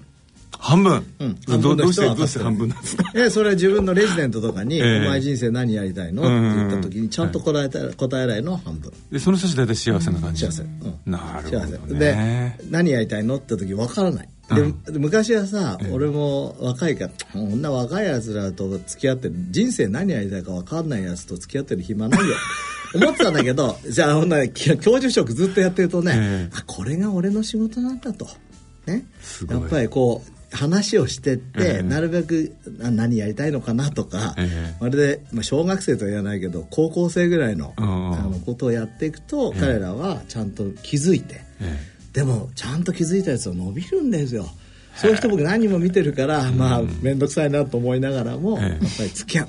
Speaker 3: 半分、うん、半分どうしてどうして半分なんですか？
Speaker 2: えそれは自分のレジデントとかに「*laughs* えー、お前人生何やりたいの?」って言った時にちゃんと答えた、答えられるのは半分。
Speaker 3: でその人たち大体幸せな感じ、
Speaker 2: うん、幸せ、
Speaker 3: うん、なるほど、ね、
Speaker 2: で何やりたいの？って時分からないで昔はさ、俺も若いからこんな若いやつらと付き合って人生何やりたいか分かんないやつと付き合ってる暇ないよ。*laughs* 思ってたんだけどじゃあほんな教授職ずっとやってるとね、えー、これが俺の仕事なんだと。ね、やっぱりこう話をしてって、えー、なるべく何やりたいのかなとか、えー、まるで、まあ、小学生とは言わないけど高校生ぐらいのあのことをやっていくと、彼らはちゃんと気づいて、でもちゃんと気づいたやつは伸びるんですよ。そういう人僕何人も見てるから、まあ面倒くさいなと思いながらも、やっぱり付き合う。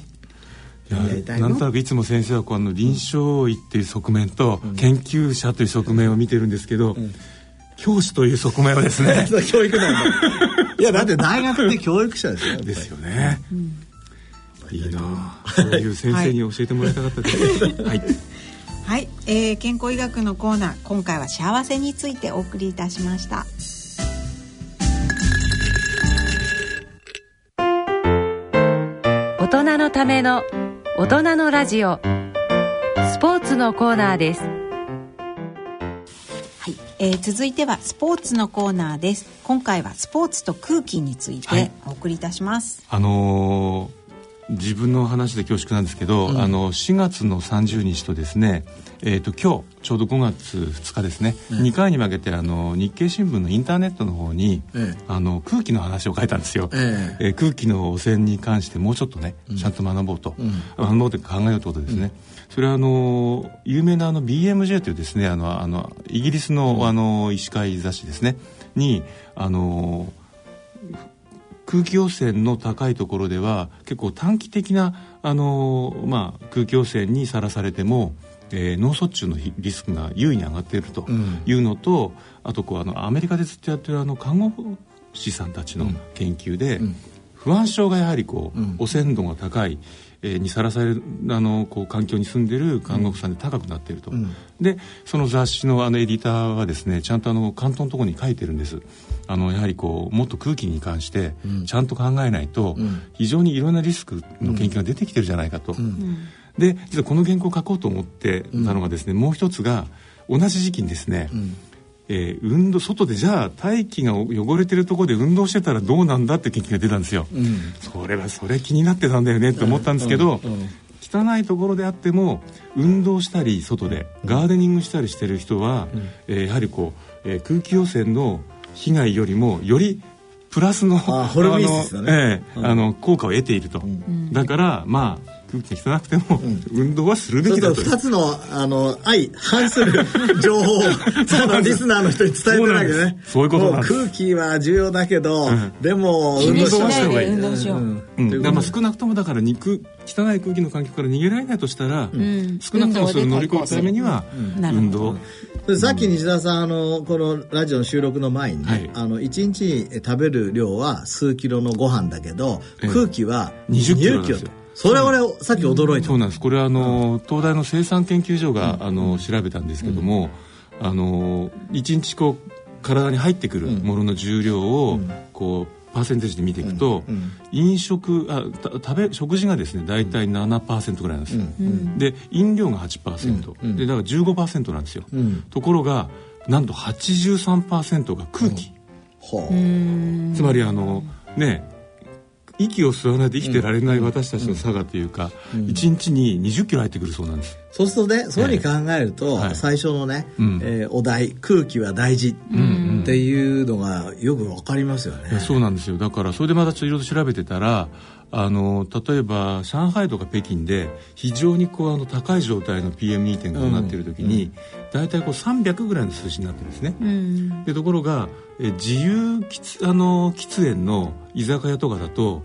Speaker 3: なんとなくいつも先生はこの臨床医っていう側面と研究者という側面を見てるんですけど、うん。教師という側面はですね。*laughs*
Speaker 2: 教育なんだ。*laughs* いやだって大学って教育者ですよ
Speaker 3: ですよね、
Speaker 2: いたいな
Speaker 3: そういう先生に教えてもらいたかったです。はい、
Speaker 4: はい、えー、健康医学のコーナー今回は幸せについてお送りいたしました。
Speaker 1: 大人のための大人のラジオ。スポーツのコーナーです。
Speaker 4: えー、続いてはスポーツのコーナーです。今回はスポーツと空気についてお送りいたします、
Speaker 3: はい、あのー、自分の話で恐縮なんですけど、うん、あの4月の30日とですねえーと、今日ちょうど5月2日ですね、え2回に分けてあの日経新聞のインターネットの方に、えあの空気の話を書いたんですよ、ええ。ー、空気の汚染に関してもうちょっとね、うん、ちゃんと学ぼうと、うん、学ぼうと考えようということですね、それはあの有名なあの BMJ というですねあのあのイギリスの,、あの医師会雑誌ですね。にあの空気汚染の高いところでは結構短期的なあの、まあ、空気汚染にさらされても、えー、脳卒中のリスクが優位に上がっているというのと、うん、あとこうあのアメリカでずっとやってるあの看護師さんたちの研究で、うん、不安症がやはりこう、汚染度が高いえー、にさらされるあのこう環境に住んでる看護婦さんで高くなっていると、うん、でその雑誌のあのエディターはですねちゃんとあの関東のところに書いてるんですあのやはりこうもっと空気に関してちゃんと考えないと、うん、非常にいろんなリスクの研究が出てきてるじゃないかと、うん、で実はこの原稿を書こうと思ってたのがですね、もう一つが同じ時期にですね、えー、運動外でじゃあ大気が汚れてるところで運動してたらどうなんだって研究が出たんですよ、うん、それはそれ気になってたんだよねって思ったんですけど、汚いところであっても運動したり外でガーデニングしたりしてる人は、うん、えー、やはりこう、えー、空気汚染の被害よりもよりプラスのえーあの効果を得ていると、だからまあ空気が汚くても、運動はするべきだと
Speaker 2: 2つのあの相反する *laughs* 情報をそのリスナーの人に伝えてないけどね。
Speaker 3: そういうことなん
Speaker 2: 空気は重要だけど、でも
Speaker 5: 運動した方がいい。運動しよう、
Speaker 3: うん。まあ少なくともだから肉汚い空気の環境から逃げられないとしたら、少なくともそれを乗り越えるためには運動、
Speaker 2: さっき西田さんあのこのラジオの収録の前に、ねあの1日食べる量は数キロのご飯だけど、空気は20キロなんですよ。それ俺さっき驚いた。
Speaker 3: そうなんです。これはあの、東大の生産研究所が、あの調べたんですけども、あの1日こう体に入ってくるものの重量を、こうパーセンテージで見ていくと、飲食あ食べ食事がですね大体7%ぐらいなんですよ、で飲料が8%、うん、でだから15%なんですよ、ところがなんと83%が空気、つまりあのね息を吸わないと生きてられない私たちの差がというか、うん、1日に20キロ入ってくるそうなんです。
Speaker 2: そうするとねそういうふうに考えると、えー、最初のね、はい、えー、お題「空気は大事」っていうのがよく分かりますよね、
Speaker 3: そうなんですよ。だからそれでまたいろいろ調べてたらあの例えば上海とか北京で非常にこうあの高い状態の PM2.5 になっている時に、うん、大体こう300ぐらいの数字になってるんですね。うん、でところがえ自由喫あの喫煙の居酒屋とかだと、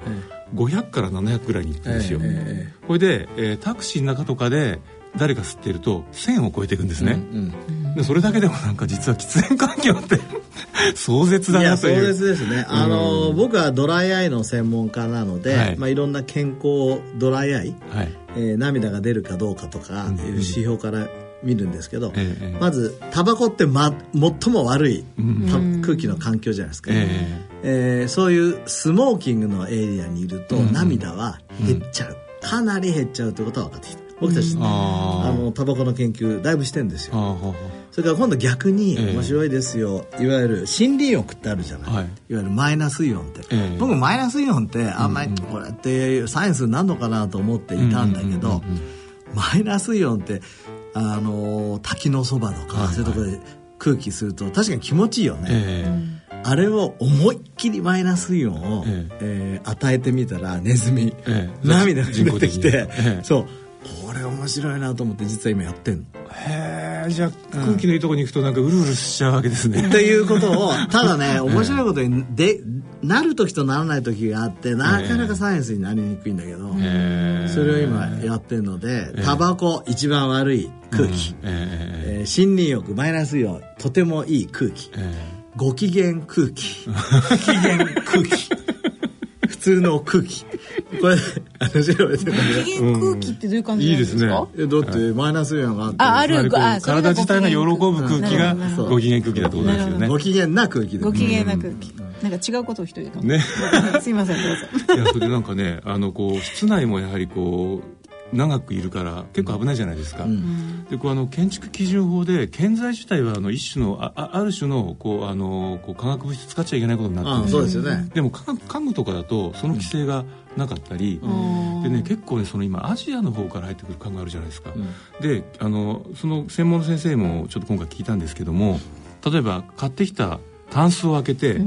Speaker 3: 500から700ぐらいにいってるんですよ。えー、これで、えー、タクシーの中とかで誰か吸っていると1000を超えていくんですね、うんうん、でそれだけでもなんか実は喫煙環境って壮絶だなという。
Speaker 2: 壮絶ですね、あの僕はドライアイの専門家なので、はい。まあ、いろんな健康ドライアイ、はい。えー、涙が出るかどうかとかいう指標から見るんですけど、えー、まずタバコって、ま、最も悪い、空気の環境じゃないですか、えー、えー、そういうスモーキングのエリアにいると、涙は減っちゃう、かなり減っちゃうということは分かってきた。僕たち、ね、あのタバコの研究だいぶしてんですよそれから今度逆に面白いですよ、いわゆる森林浴ってあるじゃない、はい、いわゆるマイナスイオンって、僕マイナスイオンってあんまりこれってサイエンスになるのかなと思っていたんだけど、マイナスイオンってあの滝のそばとか、そういうところで空気すると確かに気持ちいいよね、えー、あれを思いっきりマイナスイオンを、えー、えー、与えてみたらネズミ、えー、涙が出てきて、そうこれ面白いなと思って実は今やってんの。
Speaker 3: へえじゃあ空気のいいとこに行くとなんかうるうるしちゃうわけですね、
Speaker 2: うん、っていうことをただね *laughs* 面白いことにでなる時とならない時があってなかなかサイエンスになりにくいんだけどそれを今やってるのでタバコ一番悪い空気、えー、森林浴マイナスイオンとてもいい空気、ご機嫌空気。*laughs* 不機嫌空気。*laughs* 普通の空気。これあ話が出て
Speaker 5: 無機嫌空気ってどういう感じなんですか、うん、いいです
Speaker 2: ね。だってマイナスイオンがあって
Speaker 5: あある
Speaker 3: 体自体が喜ぶ空気がご機嫌空気だってことですよね。
Speaker 2: ご機嫌な空気
Speaker 5: ご機嫌な空気、なんか違うことを一人で考えね。*laughs* すいませんどうぞ。いや
Speaker 3: それでなんかねあのこう室内もやはりこう長くいるから結構危ないじゃないですか、うん、でこうあの建築基準法で建材自体はあの一種のあある種のこうあのこう化学物質使っちゃいけないことになってるんです
Speaker 2: そうですよね。
Speaker 3: でも家具とかだとその規制がなかったり、うん、でね結構ねその今アジアの方から入ってくる家具あるじゃないですか、うん、であのその専門の先生もちょっと今回聞いたんですけども例えば買ってきたタンスを開けて、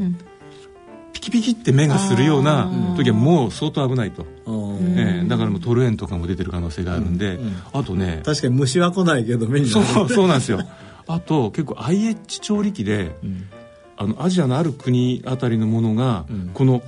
Speaker 3: ピキピキって目がするような時はもう相当危ないと、えー、だからもうトルエンとかも出てる可能性があるんで、うん。うん、あとね。
Speaker 2: 確かに虫は来ないけど目に
Speaker 3: そうそうなんですよ。あと結構 IH 調理器で、うん、あのアジアのある国あたりのものが、うん、この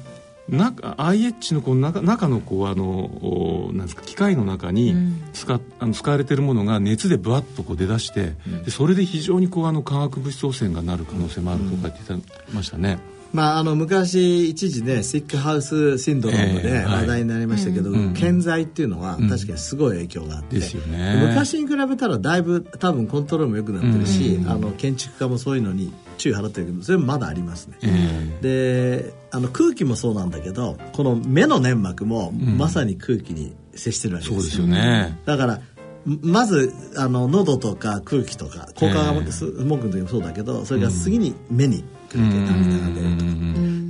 Speaker 3: 中 IH のこの中中のこうあのなんですか機械の中に使,、あの使われているものが熱でぶわっとこう出だして、でそれで非常にこうあの化学物質汚染がなる可能性もあるとか言ってましたね。
Speaker 2: まあ、あの昔一時ねシックハウスシンドロームで話題になりましたけど、えーはい、建材っていうのは確かにすごい影響があって、うんね、昔に比べたらだいぶ多分コントロールも良くなってるし、うん、あの建築家もそういうのに注意払ってるけどそれもまだありますね、えー、であの空気もそうなんだけどこの目の粘膜もまさに空気に接してるわけですよ、うん、そうですよね。だからまずあの喉とか空気とか効果がスモークの時もそうだけどそれが次に目にくると涙が出る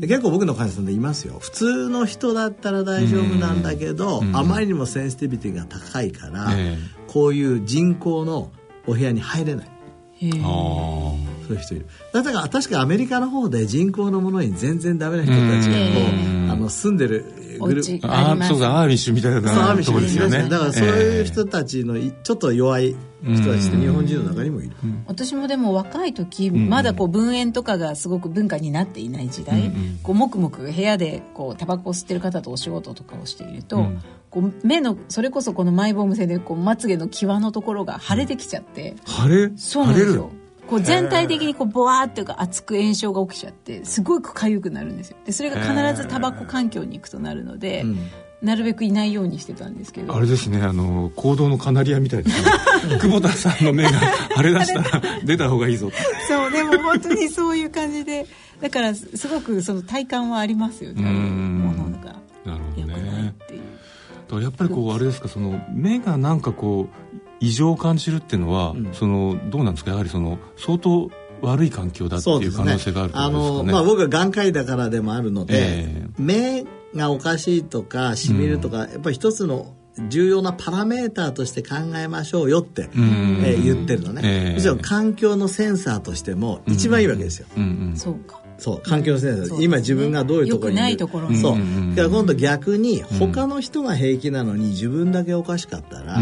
Speaker 2: と結構僕の患者さんでいますよ普通の人だったら大丈夫なんだけどあまりにもセンシティビティが高いからこういう人工のお部屋に入れないそういう人いるだから確かアメリカの方で人工のものに全然ダメな人たちがこうあの住んでる
Speaker 5: グループあ
Speaker 3: そうだアーミッシュみたいなとこですよね
Speaker 2: だからそういう人たちのちょっと弱い人たちって日本人の中にもいる、
Speaker 5: 私もでも若い時、まだこう分煙とかがすごく文化になっていない時代、こうもくもく部屋でこうタバコを吸ってる方とお仕事とかをしていると、こう目のそれこそこのマイボーム製でこうまつげの際のところが腫れてきちゃって、
Speaker 3: 腫れ？
Speaker 5: そうなんですよ。こう全体的にこうボワーっていうか熱く炎症が起きちゃってすごく痒くなるんですよ。でそれが必ずタバコ環境に行くとなるので、なるべくいないようにしてたんですけど。
Speaker 3: あれですねあの行動のカナリアみたいですね。*laughs* 久保田さんの目が腫れ出したら *laughs* 出た方がいいぞ
Speaker 5: そうでも本当にそういう感じで。だからすごくその体感はありますよね。ものがなるほどね。
Speaker 3: やっぱりこうあれですかその目がなんかこう異常を感じるっていうのは、うん、そのどうなんですか？やはりその相当悪い環境だっていう可能性がある、ね、あの、
Speaker 2: まあ、僕は眼科医だからでもあるので、えー、目がおかしいとかしみるとか、うん、やっぱり一つの重要なパラメーターとして考えましょうよって、えー、言ってるのね、えー、もちろん環境のセンサーとしても一番いいわけですよ、うん。うん。うん、そうかそう環境のせいで、今自分がどういうところに
Speaker 5: ないところに。
Speaker 2: そう。だから今度逆に他の人が平気なのに自分だけおかしかったら、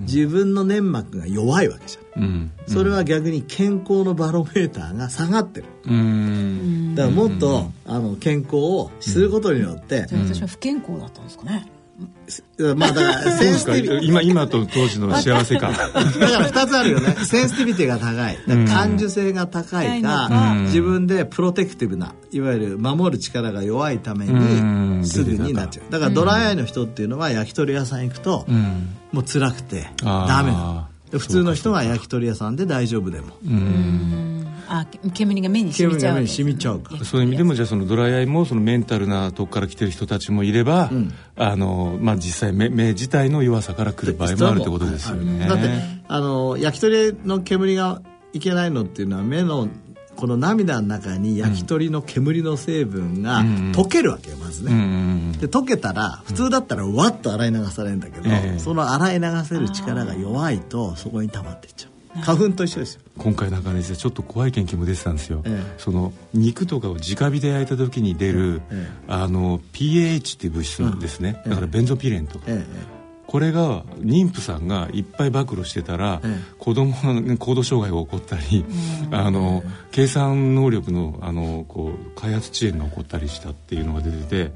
Speaker 2: 自分の粘膜が弱いわけじゃん、それは逆に健康のバロメーターが下がってる、だからもっとあの健康をすることによって、
Speaker 5: 私は不健康だったんですかね
Speaker 2: まあだからセンシティビ *laughs*
Speaker 3: 今今と当時の幸せ感。だか
Speaker 2: ら2つあるよね。*laughs* センシティビティが高い。感受性が高いか、うん、自分でプロテクティブないわゆる守る力が弱いためにすぐになっちゃう。だからドライアイの人っていうのは焼き鳥屋さん行くと、うん、もう辛くてダメなの。普通の人は焼き鳥屋さんで大丈夫でも
Speaker 5: あ煙が目に染みちゃう、ね、
Speaker 2: 染みちゃうか。
Speaker 3: そういう意味でもじゃあそのドライアイもそのメンタルなとこから来てる人たちもいれば、うん、あのまあ、実際目目自体の弱さから来る場合もあるってことですよね。
Speaker 2: だってあの焼き鳥の煙がいけないのっていうのは目のこの涙の中に焼き鳥の煙の成分が溶けるわけよまずね、で溶けたら普通だったらわっと洗い流されるんだけど、その洗い流せる力が弱いとそこに溜まっていっちゃう花粉と一緒ですよ。
Speaker 3: 今回なんかねちょっと怖い研究も出てたんですよ、ええ、その肉とかを直火で焼いた時に出る、え、あの PAH っていう物質なんですね、だからベンゾピレンと。か、これが妊婦さんがいっぱい暴露してたら、子供の行動障害が起こったり、*laughs* あの計算能力のあのこう開発遅延が起こったりしたっていうのが出てて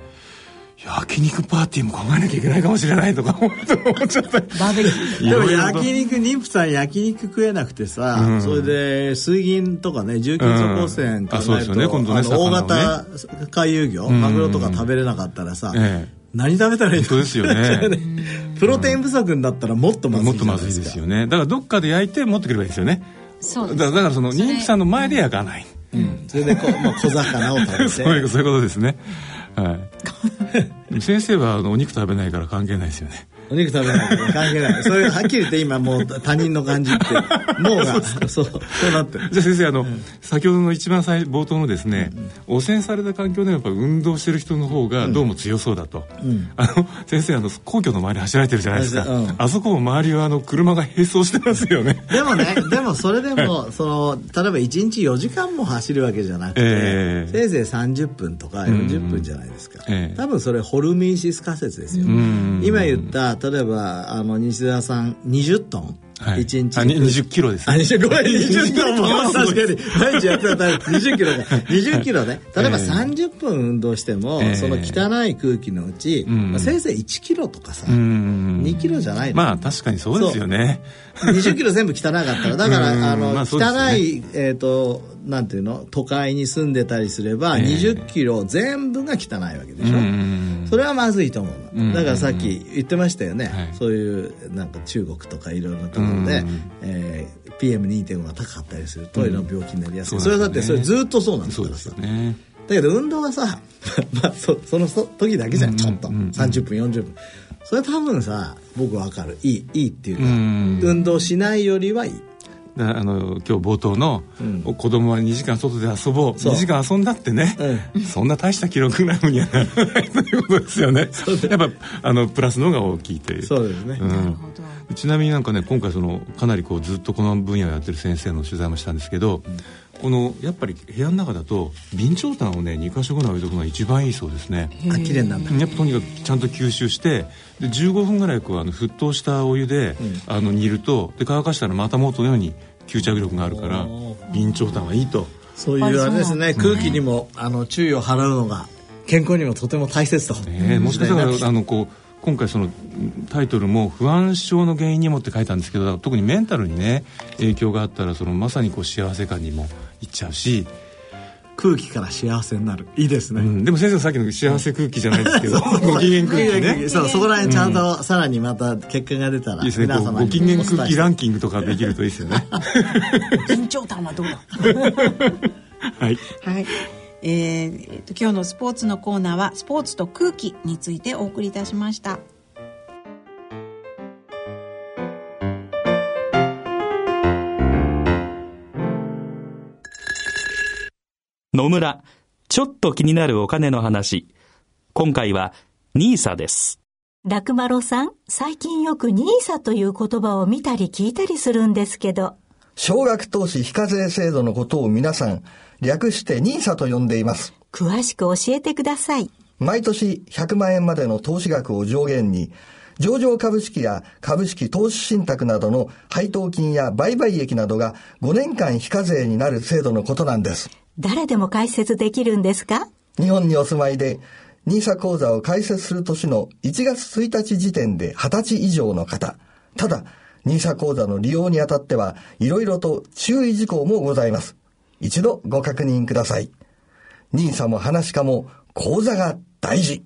Speaker 3: 焼肉パーティーも考えなきゃいけないかもしれないとか思っちゃった。バーベキュ
Speaker 2: ー。でも焼肉妊婦さん焼肉食えなくてさ、うん、それで水銀とかね重金属汚染考えると、うん。ねね、大型回遊魚、マグロとか食べれなかったらさ、ええ。何食べたらいい
Speaker 3: の？ですよね。*laughs*
Speaker 2: プロテイン不足になったらもっとまずい
Speaker 3: もっとまずいですよね。だからどっかで焼いて持ってくればいいですよね。そうだからその妊婦さんの前で焼かない、
Speaker 2: うん、それでこう、まあ、小魚を食べて。*laughs*
Speaker 3: そういうそういうことですねはい。*laughs* 先生はあのお肉食べないから関係ないですよね
Speaker 2: お肉食べないから関係ない。それはっきり言って今もう他人の感じって *laughs* 脳が。そうそう。なって
Speaker 3: じゃあ先生あの、うん、先ほどの一番最冒頭のですね、うん、汚染された環境でやっぱ運動してる人の方がどうも強そうだと、うん、あの先生あの皇居の周り走られてるじゃないですか、あそこも周りはあの車が並走してますよね。
Speaker 2: でもね *laughs* でもそれでもその例えば1日4時間も走るわけじゃなくて、えー、せいぜい30分とか40分じゃないですか、えー、多分それホルミンシス仮説ですよ、今言った例えばあの西澤さん20トン。はい、1日。あ、
Speaker 3: 20キロです、
Speaker 2: ね。あ、20、ごめん、*laughs* 20キロも、確かに。毎日やってたら20 *laughs* キロだ。20キロね。例えば30分運動しても、えー、その汚い空気のうち、えー、まあ、せいぜい1キロとかさ、2キロじゃない
Speaker 3: まあ、確かにそうですよね。
Speaker 2: 20キロ全部汚かったら、だから、*laughs* あの、まあね、汚い、えっ、ー、と、なんていうの？都会に住んでたりすれば、20キロ全部が汚いわけでしょ、それはまずいと思うだからさっき言ってましたよね、そういうなんか中国とかいろいろなところで、えー、PM2.5 が高かったりするといろんな病気になりやすい、それだってそれずっとそうなんですからさ、ね、だけど運動はさ、*laughs* まあ、そその時だけじゃんちょっと、30分40分。それ多分さ僕わかる。いいいいっていうか、運動しないよりはいい
Speaker 3: あの今日冒頭の、うん、子供は2時間外で遊ぼう。う。2時間遊んだってね、うん、そんな大した記録なのにはならないということですよね。やっぱあのプラスの方が大きいという。
Speaker 2: そうですね、うん、
Speaker 3: ちなみになんかね今回そのかなりこうずっとこの分野をやってる先生の取材もしたんですけど、このやっぱり部屋の中だと備長炭をね2か所ぐらい置いとくのが一番いいそうですね。
Speaker 2: あ綺麗なんだ。
Speaker 3: やっぱとにかくちゃんと吸収してで15分ぐらいこうあの沸騰したお湯で、うん、あの煮るとで乾かしたらまた元のように吸着力があるから備長炭はいいと。
Speaker 2: そういうあれですね空気にもあの注意を払うのが健康にもとても大切と、
Speaker 3: ね、もしかしたらあのこう今回そのタイトルも不安症の原因にもって書いたんですけど特にメンタルにね影響があったらそのまさにこう幸せ感にもいっちゃうし
Speaker 2: 空気から幸せになる。いいですね、う
Speaker 3: ん、でも先生さっきの幸せ空気じゃないですけど *laughs* ご機嫌空気ね。
Speaker 2: そうそこら辺ちゃんとさらにまた結果が出たら、いい
Speaker 3: ですね。ご機嫌空気ランキングとかできるといいですよね。
Speaker 4: 緊張感はどうだ *laughs*
Speaker 3: はい、
Speaker 4: はい。えー、今日のスポーツのコーナーはスポーツと空気についてお送りいたしました。
Speaker 6: 野村、ちょっと気になるお金の話。今回は NISA です。
Speaker 7: 楽丸さん、最近よく NISA という言葉を見たり聞いたりするんですけど。
Speaker 8: 少額投資非課税制度のことを皆さん、略して NISA と呼んでいます。
Speaker 7: 詳しく教えてください。
Speaker 8: 毎年100万円までの投資額を上限に、上場株式や株式投資信託などの配当金や売買益などが5年間非課税になる制度のことなんです。
Speaker 7: 誰でも解説できるんですか？
Speaker 8: 日本にお住まいで、NISA 口座を開設する年の1月1日時点で20歳以上の方。ただ、NISA 口座の利用にあたっては、いろいろと注意事項もございます。一度ご確認ください。NISA も話かも、口座が大事。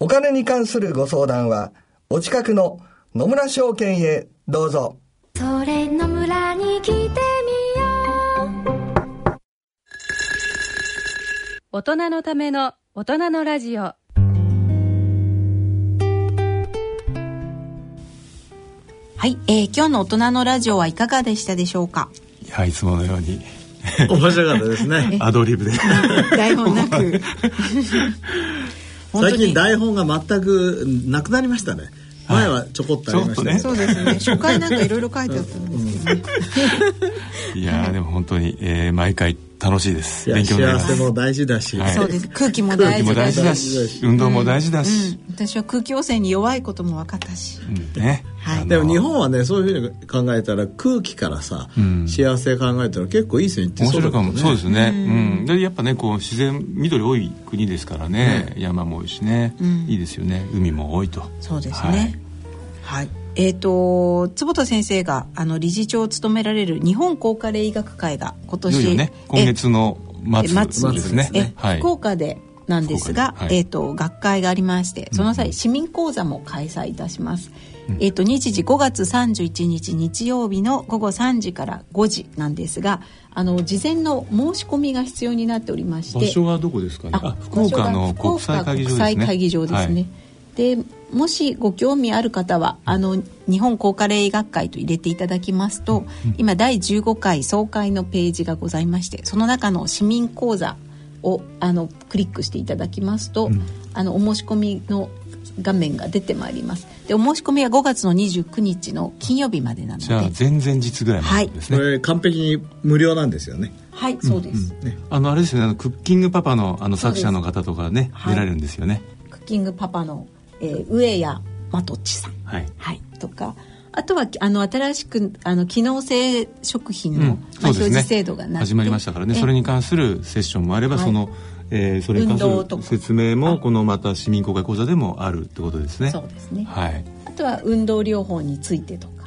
Speaker 8: お金に関するご相談は、お近くの野村証券へどうぞ。それ野村に来てみ
Speaker 1: 大人のための大人のラジオ。
Speaker 4: はい、えー、今日の大人のラジオはいかがでしたでしょうか？
Speaker 3: いやいつものように。
Speaker 2: 面白かったですね。*laughs*
Speaker 3: アドリブで。
Speaker 4: 台本なく *laughs*
Speaker 2: 最近台本が全くなくなりましたね前はちょこっとありましたね。
Speaker 4: そうですね。*laughs* 初回なんかいろいろ書いてあったんですけどね。*laughs*
Speaker 3: いやでも本当に、えー、毎回楽しいです。
Speaker 2: 勉強幸せも大事だし、
Speaker 4: はい、そうです。空気も大事だし、
Speaker 3: だし。運動も大事だし、
Speaker 4: うん。うん、私は空気汚染に弱いことも分かったし。
Speaker 3: うん、ね。
Speaker 2: はい、でも日本はねそういうふうに考えたら空気からさ、うん、幸せ考えたら結構いい線いって
Speaker 3: そうだかも、ね、そうですね、うん、でやっぱねこう自然緑多い国ですからね、ね山も多いしね、いいですよね。海も多いと。
Speaker 4: そうですね。はい、はいえーと、坪田先生があの理事長を務められる日本高加齢医学会が今年、
Speaker 3: ね、今月の末ですね、
Speaker 4: はい、福岡でなんですが、はい、えっ、ー、と学会がありましてその際、市民講座も開催いたします。うん、えっ、ー、と日時5月31日日曜日の午後3時から5時なんですが、あの事前の申し込みが必要になっておりまして
Speaker 3: 場所はどこですかね？福岡の国際会議場ですね。
Speaker 4: もしご興味ある方はあの日本高加齢医学会と入れていただきますと、うん、今第15回総会のページがございましてその中の市民講座をあのクリックしていただきますと、うん、あのお申し込みの画面が出てまいります。でお申し込みは5月の29日の金曜日までなので。
Speaker 3: じゃあ前々日ぐらいまでですね、
Speaker 2: はい、これ完璧に無料なんですよね。
Speaker 4: はいそうです、うん。うん、
Speaker 3: あのあれですよね。あのクッキングパパのあの作者の方とかね出られるんですよね、
Speaker 4: クッキングパパのえー、上谷まとちさん、はい、はい、とかあとはあの新しくあの機能性食品の、うん。まあ、表示制度がな
Speaker 3: 始まりましたからね。それに関するセッションもあれば、はい、その、えー、それに関する説明もこのまた市民公開講座でもあるってことですね。
Speaker 4: そうですね、はい、あとは運動療法についてとか。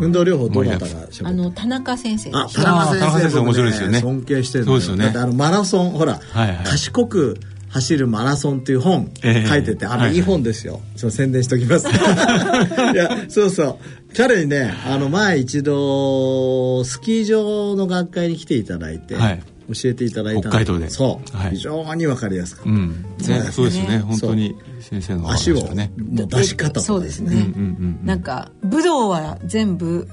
Speaker 2: 運動療法どなたが
Speaker 4: あの田中先生
Speaker 2: あ田中先生、
Speaker 3: 面白いですよね。
Speaker 2: 尊敬してるそうですよね。あのマラソンほら、はいはい、賢く走るマラソンっていう本書いてて、えー、あの、いい本ですよ。ちょ宣伝しときます。*laughs* いや、そうそう。彼にね、あの、前一度、スキー場の学会に来ていただいて、はい、教えていただいた
Speaker 3: 北海道で。
Speaker 2: そう。はい、非常にわかりやすかった。う
Speaker 3: ん、ね、そうですね。本当に先生の、
Speaker 2: 足を、ね、もう出し方
Speaker 4: そうですね。うんうんうん、なんか、武道は全部、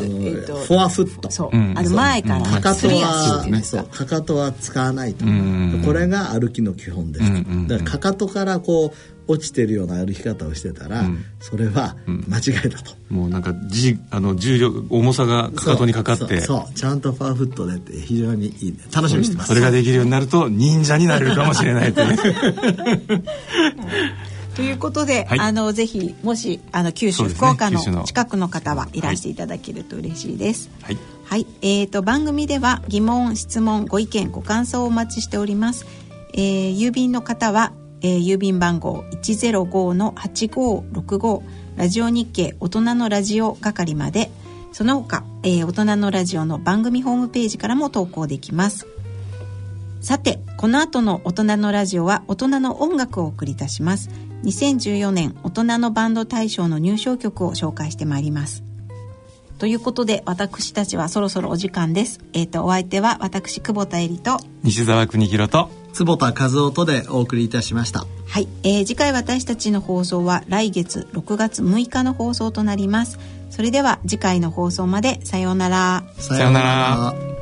Speaker 2: えー、とフォアフット。
Speaker 4: そう、あの前から。
Speaker 2: かかとはそう。かかとは使わないと、これが歩きの基本です。だからかかとからこう落ちてるような歩き方をしてたら、それは間違いだと、
Speaker 3: もうなんかじあの重力重さがかかとにかかって。
Speaker 2: そう。ちゃんとファーフットでって非常にいい、ね、楽しみにしてます、
Speaker 3: それができるようになると忍者になれるかもしれないという *laughs*
Speaker 4: ということで、はい、あのぜひもしあの九州、ね、福岡の近くの方はいらしていただけると嬉しいです。はい、はい、えっ、ー、と番組では疑問質問ご意見ご感想をお待ちしております。えー、郵便の方は、えー、郵便番号一ゼロ五の八五六五ラジオ日経大人のラジオ係まで。その他、えー、大人のラジオの番組ホームページからも投稿できます。さて、この後の大人のラジオは大人の音楽をお送りいたします。2014年大人のバンド大賞の入賞曲を紹介してまいります。ということで私たちはそろそろお時間です。えっ、ー、とお相手は私久保田恵里と。
Speaker 3: 西澤邦弘と。
Speaker 2: 坪田和夫とでお送りいたしました。
Speaker 4: はい、えー、次回私たちの放送は来月6月6日の放送となります。それでは次回の放送までさようなら。
Speaker 3: さようなら